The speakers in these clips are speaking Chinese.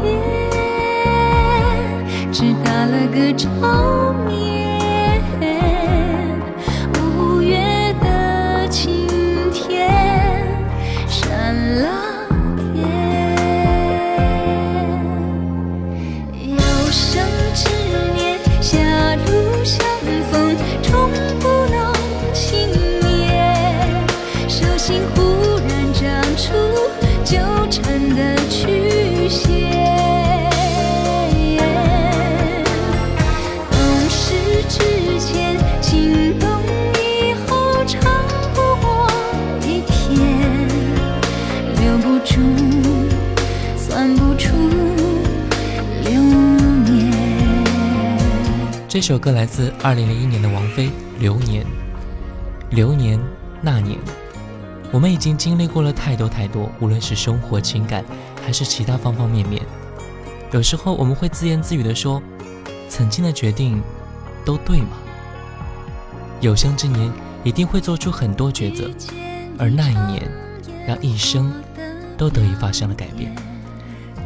别，只打了个照面。这首歌来自2001年的王菲《流年》，流年那年，我们已经经历过了太多太多，无论是生活、情感，还是其他方方面面。有时候我们会自言自语地说：“曾经的决定，都对吗？”有生之年一定会做出很多抉择，而那一年，让一生都得以发生了改变。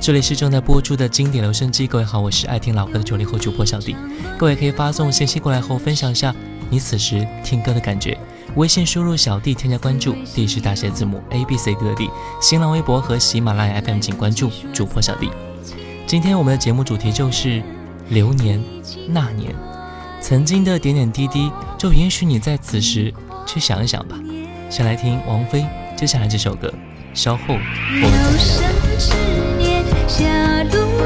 这里是正在播出的经典留声机，各位好，我是爱听老歌的九零后主播小弟，各位可以发送信息过来和我分享一下你此时听歌的感觉。微信输入小弟添加关注，D 是大写字母 A B C D 的 D。新浪微博和喜马拉雅 FM 请关注主播小弟。今天我们的节目主题就是流年那年，曾经的点点滴滴，就允许你在此时去想一想吧。先来听王菲接下来这首歌，稍后我们再来聊聊。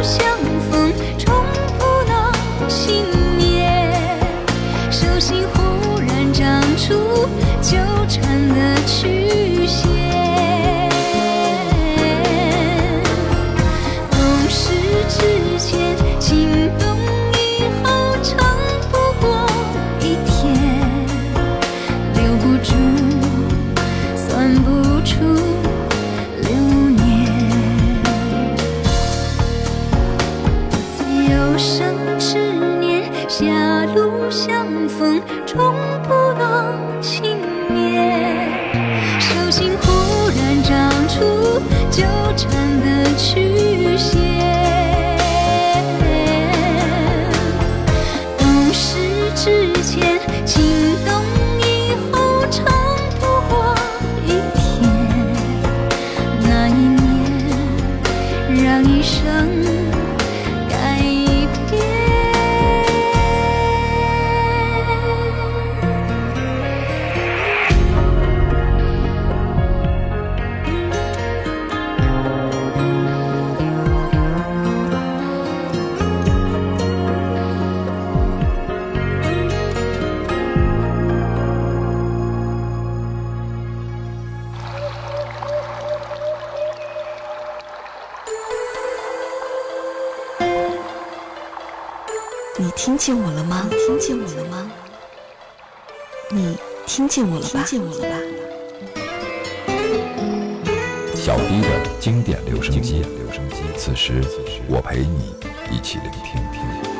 相逢，终不能幸免。手心忽然长出纠缠的曲。信我了吧，小 D 的经典留声机。此时，我陪你一起聆听。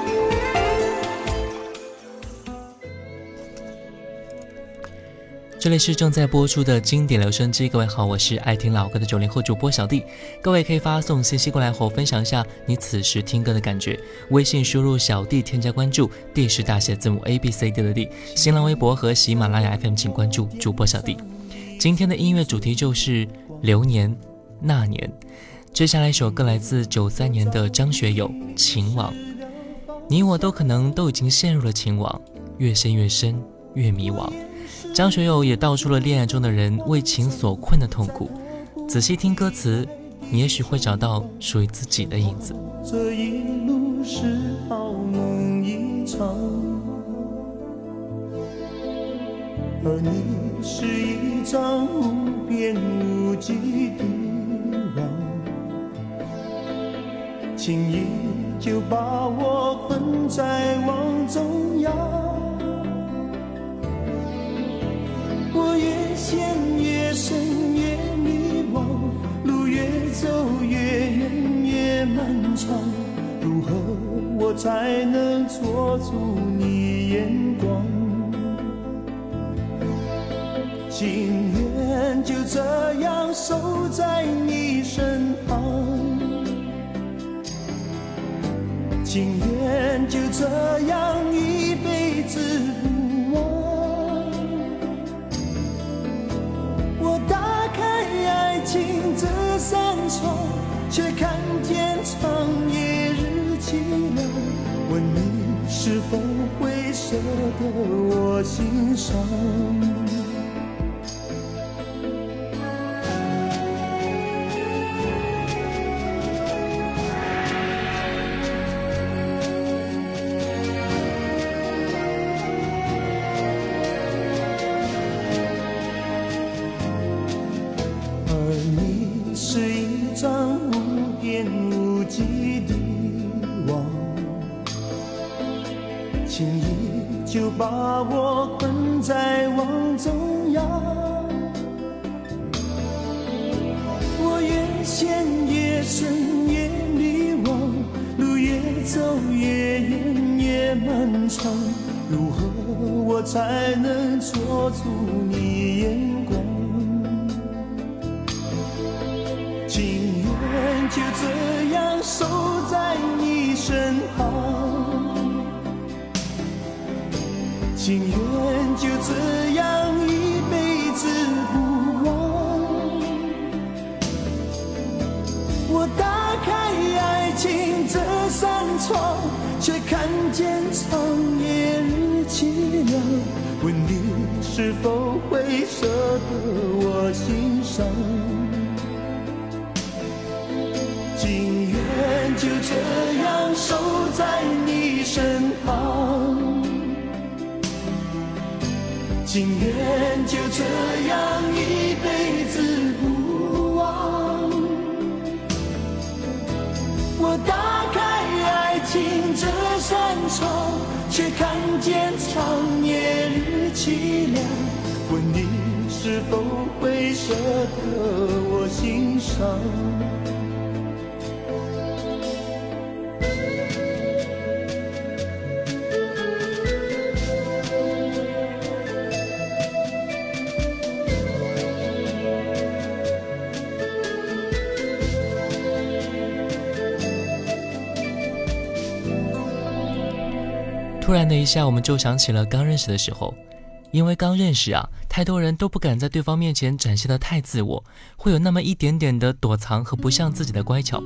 这里是正在播出的经典留声机，各位好，我是爱听老歌的九零后主播小弟，各位可以发送信息过来和我分享一下你此时听歌的感觉。微信输入小弟添加关注，D 是大写字母 A B C D 的 D。新浪微博和喜马拉雅 FM 请关注主播小弟。今天的音乐主题就是流年那年，接下来一首歌来自九三年的张学友《情网》，你我都可能都已经陷入了情网，越陷越深，越迷惘。张学友也道出了恋爱中的人为情所困的痛苦仔细听歌词你也许会找到属于自己的影子这一路是好梦一场而你是一张无边无际的网轻易就把我困在网中央我越陷越深越迷惘，路越走越远越漫长。如何我才能捉住你眼光？情愿就这样守在你身旁，情愿就这样一辈子。却看见长夜日凄冷，问你是否会舍得我心伤。情愿就这样一辈子不忘。我打开爱情这扇窗，却看见长夜日凄凉。问你是否会舍得我心伤？情愿就这样一辈子不忘。我打开爱情这扇窗，却看见长夜日凄凉。问你是否会舍得我心伤？突然的一下，我们就想起了刚认识的时候，因为刚认识啊，太多人都不敢在对方面前展现的太自我，会有那么一点点的躲藏和不像自己的乖巧。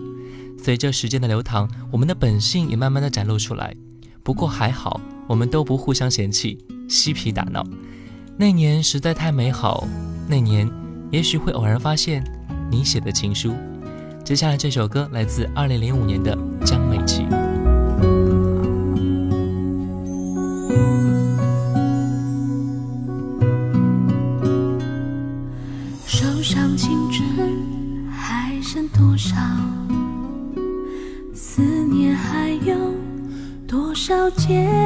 随着时间的流淌，我们的本性也慢慢的展露出来。不过还好，我们都不互相嫌弃，嬉皮打闹。那年实在太美好，那年也许会偶然发现你写的情书。接下来这首歌来自2005年的江美琪。结。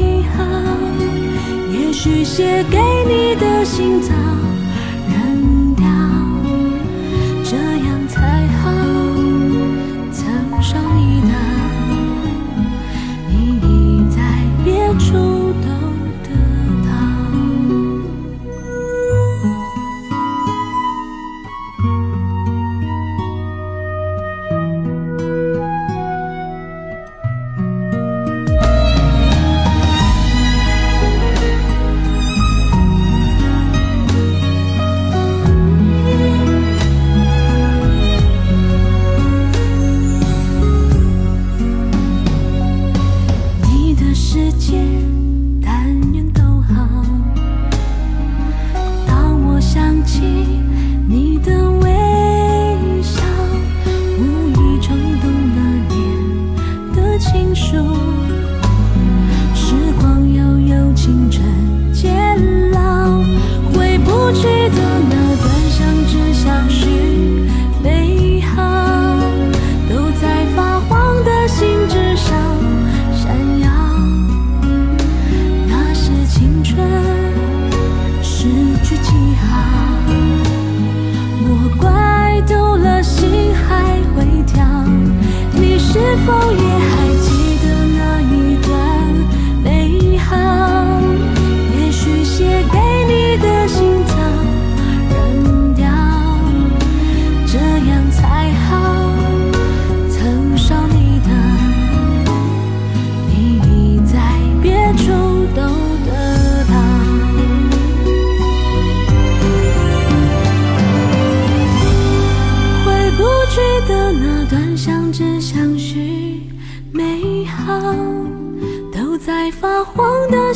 续写给你的信早。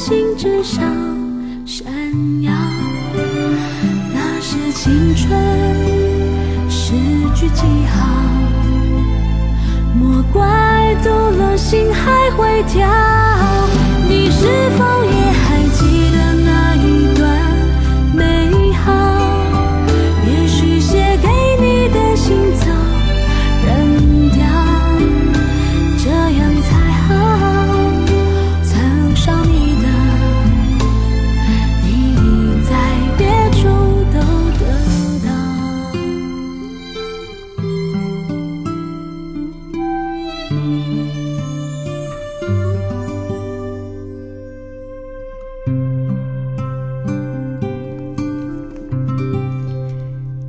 心之上闪耀，那是青春诗句记号。莫怪读了心还会跳，你是否也？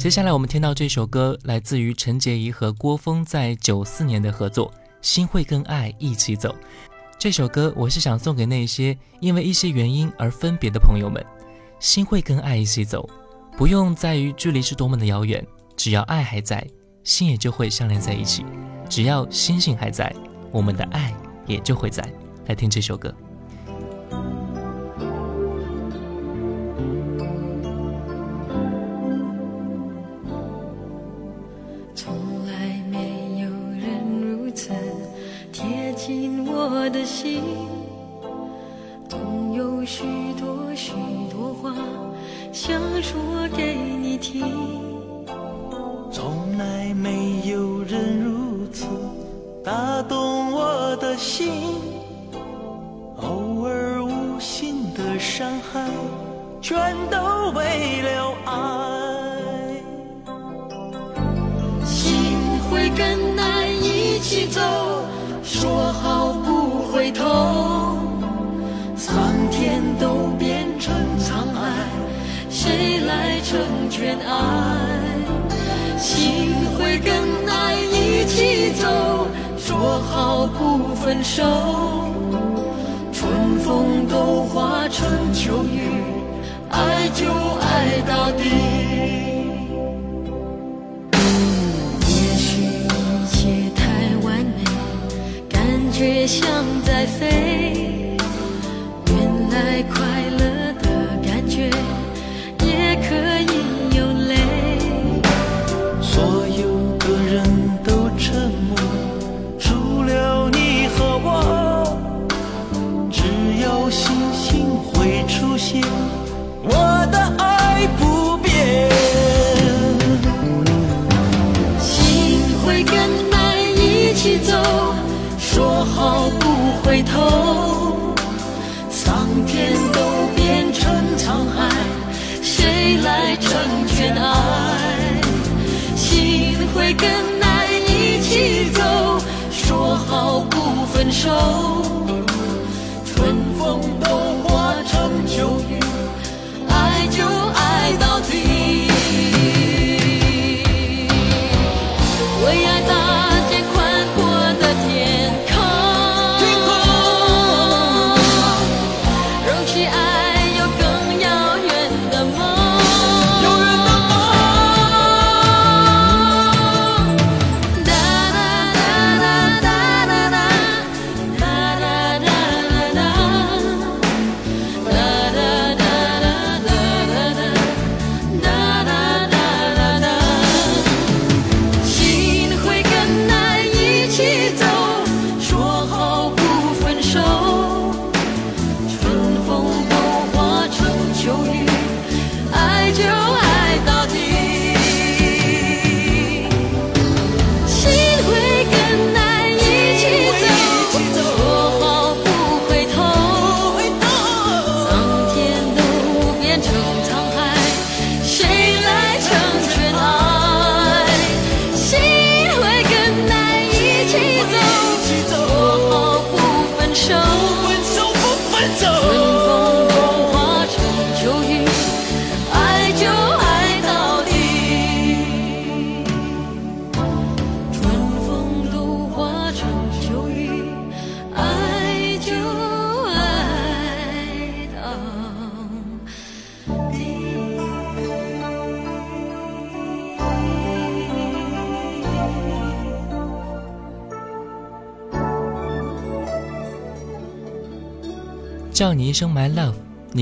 接下来我们听到这首歌，来自于陈洁仪和郭峰在九四年的合作《心会跟爱一起走》。这首歌我是想送给那些因为一些原因而分别的朋友们。心会跟爱一起走，不用在于距离是多么的遥远，只要爱还在，心也就会相连在一起；只要星星还在，我们的爱也就会在。来听这首歌。手。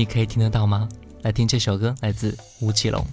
可以听得到吗？来听这首歌，来自吴奇隆。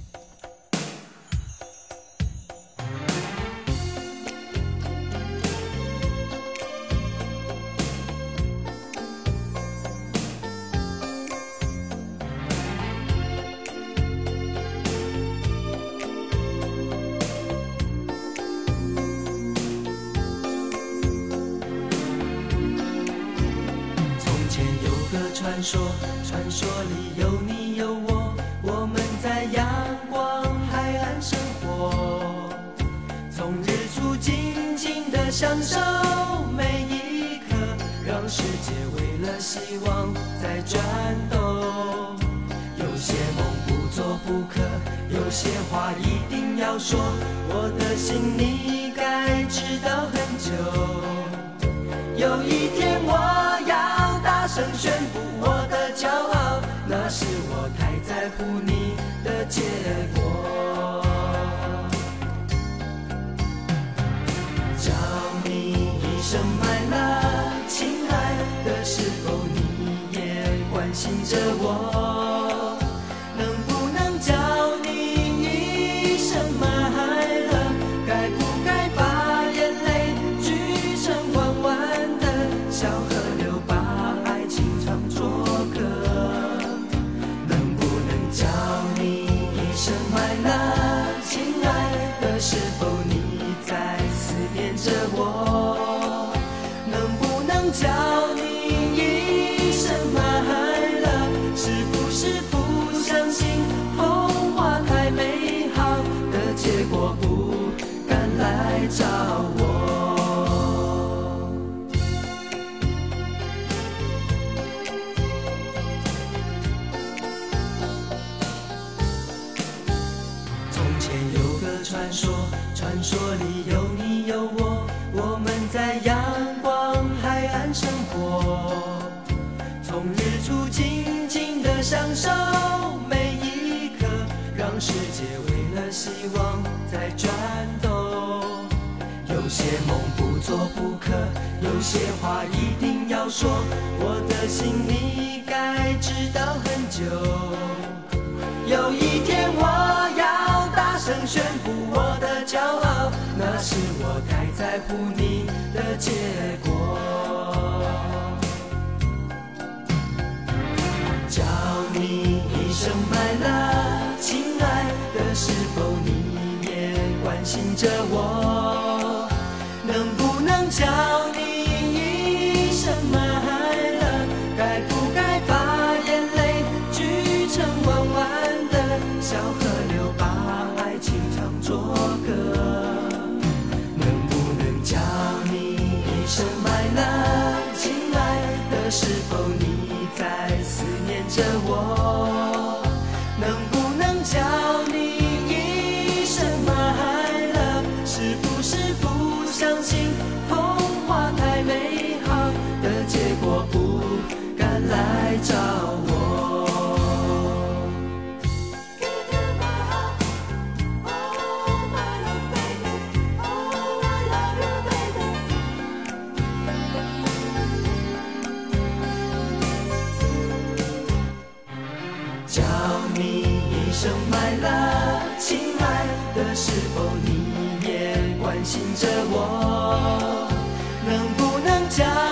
希望在转动，有些梦不做不可，有些话一定要说。我的心你该知道很久。有一天我要大声宣布我的骄傲，那是我太在乎你的结果。叫你一声。信着我，能不能将？亲爱的，是否你也关心着我？能不能将？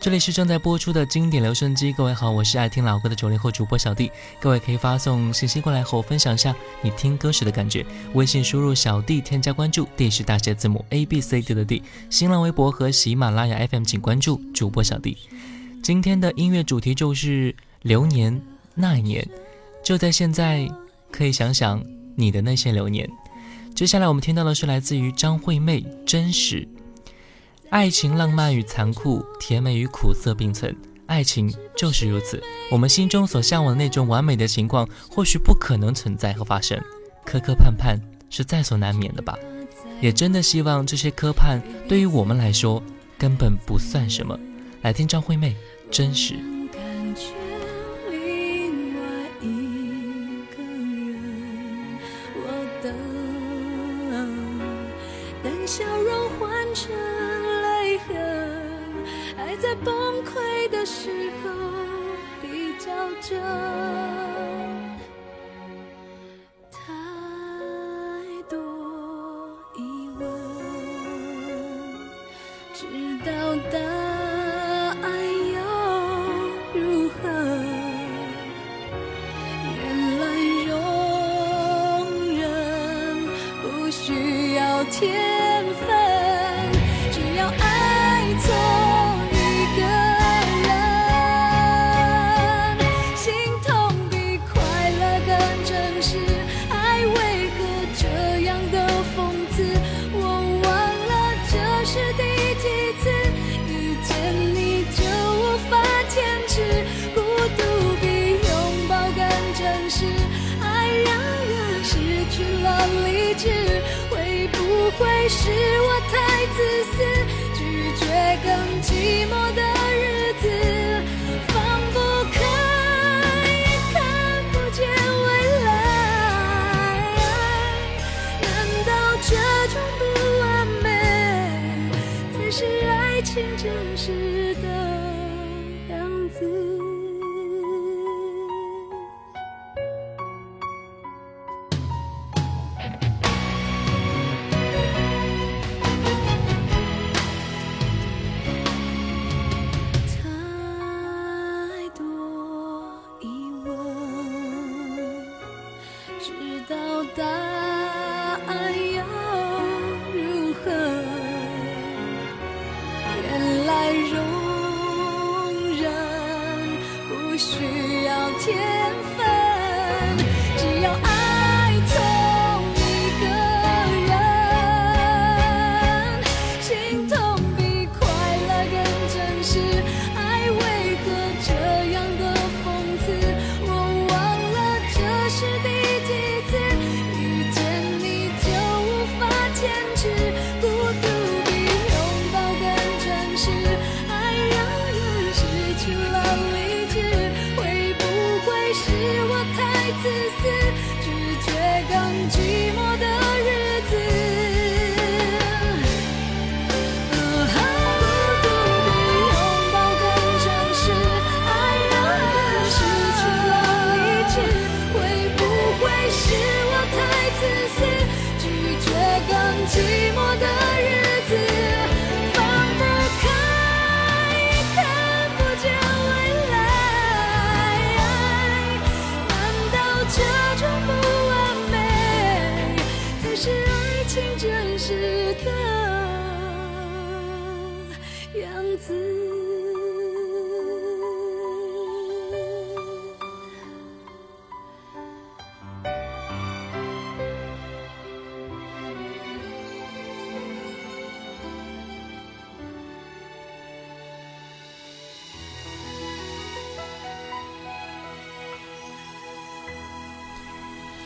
这里是正在播出的经典留声机，各位好，我是爱听老歌的九零后主播小弟，各位可以发送信息过来和我分享一下你听歌时的感觉。微信输入小弟添加关注，D 是大写字母 A B C D 的 D。新浪微博和喜马拉雅 FM 请关注主播小弟。今天的音乐主题就是流年那一年，就在现在，可以想想你的那些流年。接下来我们听到的是来自于张惠妹，真实。爱情浪漫与残酷，甜美与苦涩并存。爱情就是如此，我们心中所向往的那种完美的情况，或许不可能存在和发生。磕磕绊绊是在所难免的吧，也真的希望这些磕绊对于我们来说根本不算什么。来听张惠妹，真实。知道答案又如何？原来容忍不需要天。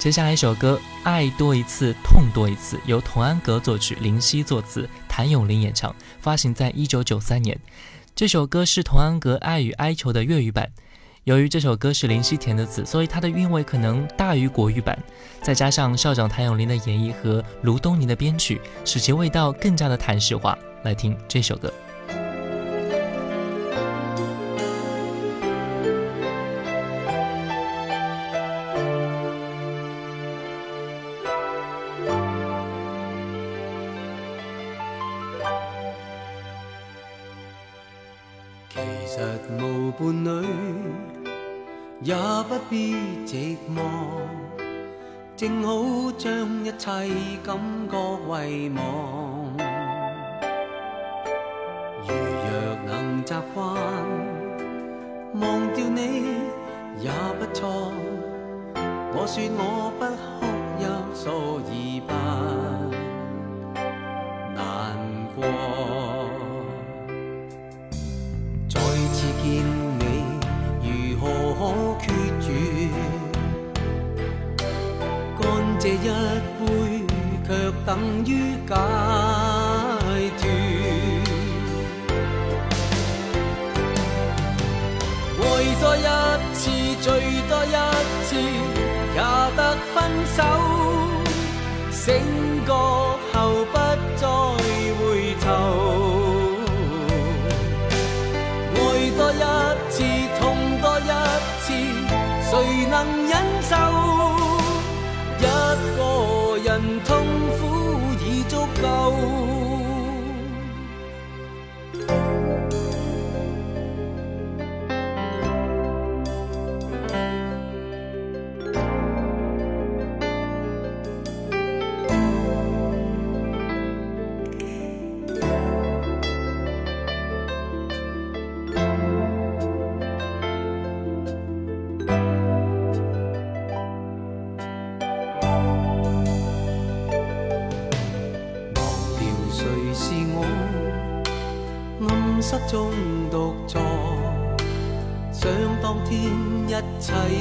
接下来一首歌《爱多一次痛多一次》，由童安格作曲，林夕作词，谭咏麟演唱，发行在一九九三年。这首歌是童安格《爱与哀求》的粤语版。由于这首歌是林夕填的词，所以它的韵味可能大于国语版。再加上校长谭咏麟的演绎和卢东尼的编曲，使其味道更加的谭式化。来听这首歌。其实无伴侣也不必寂寞，正好将一切感觉遗忘。如若能习惯忘掉你也不错，我说我不哭泣，所以吧。等于解脱。爱再一次，最多一次也得分手。醒觉后。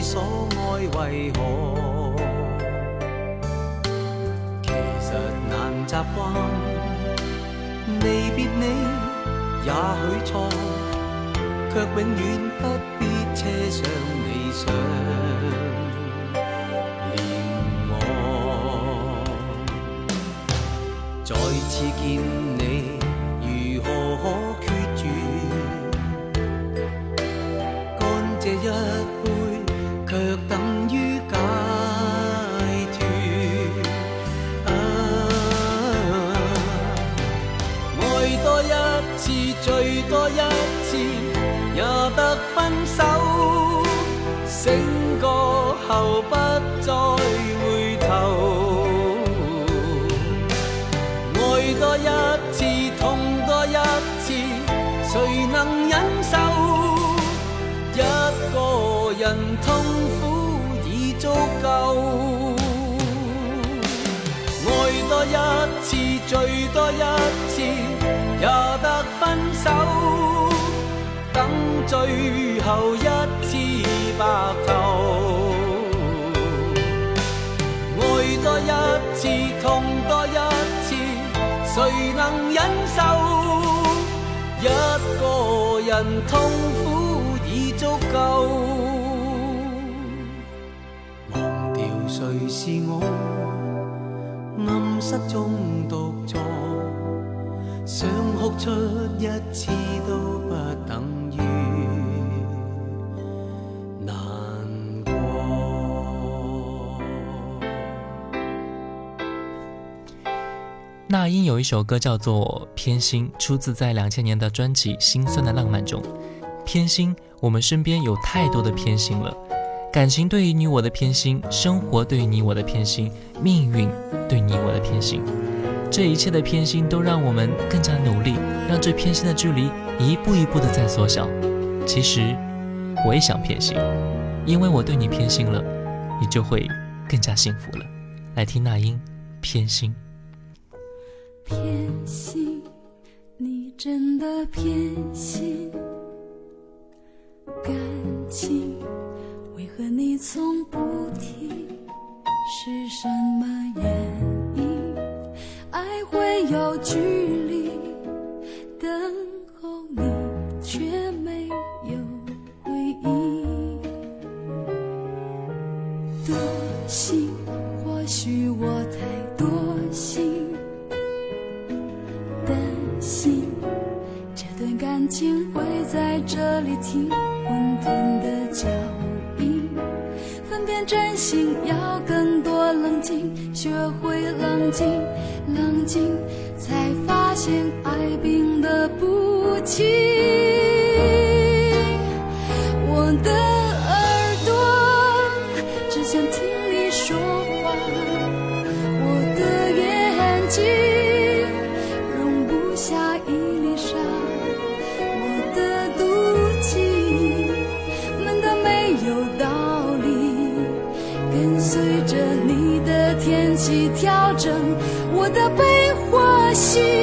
所爱为何？其实难习惯离别你，也许错，却永远不必车窗离想，念我再次见。多一次，也得分手。醒过后不再回头。爱多一次，痛多一次，谁能忍受？一个人痛苦已足够。爱多一次，醉多一。分手，等最后一次白头。爱多一次，痛多一次，谁能忍受？一个人痛苦已足够。忘掉谁是我，暗室中独。想哭出一次都不等那英有一首歌叫做《偏心》，出自在两千年的专辑《心酸的浪漫》中。偏心，我们身边有太多的偏心了。感情对你我的偏心，生活对你我的偏心，命运对你我的偏心。这一切的偏心都让我们更加努力，让这偏心的距离一步一步的在缩小。其实，我也想偏心，因为我对你偏心了，你就会更加幸福了。来听那英《偏心》，偏心，你真的偏心，感情为何你从不提？是什么原因？才会有距离，等候你却没有回应。多心，或许我太多心。担心，这段感情会在这里停。混沌的脚印，分辨真心要更多冷静，学会冷静。冷静，才发现爱病得不轻。我的悲或喜。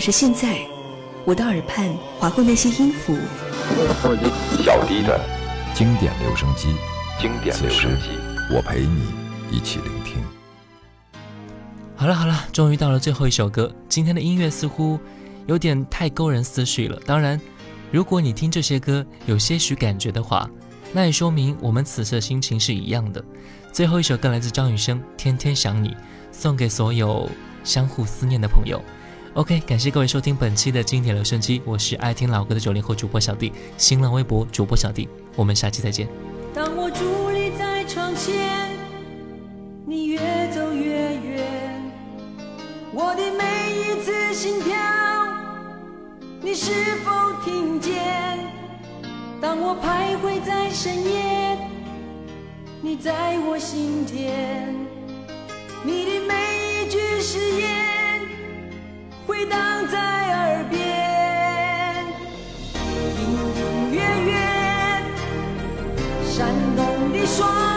是现在，我的耳畔划过那些音符。小低的经典留声机，经典留声机，我陪你一起聆听。好了好了，终于到了最后一首歌。今天的音乐似乎有点太勾人思绪了。当然，如果你听这些歌有些许感觉的话，那也说明我们此次的心情是一样的。最后一首歌来自张雨生，《天天想你》，送给所有相互思念的朋友。ok 感谢各位收听本期的经典留声机我是爱听老歌的九零后主播小弟新浪微博主播小弟我们下期再见当我伫立在窗前你越走越远我的每一次心跳你是否听见当我徘徊在深夜你在我心田你的每一句誓言回荡在耳边，隐隐约约，闪动的双。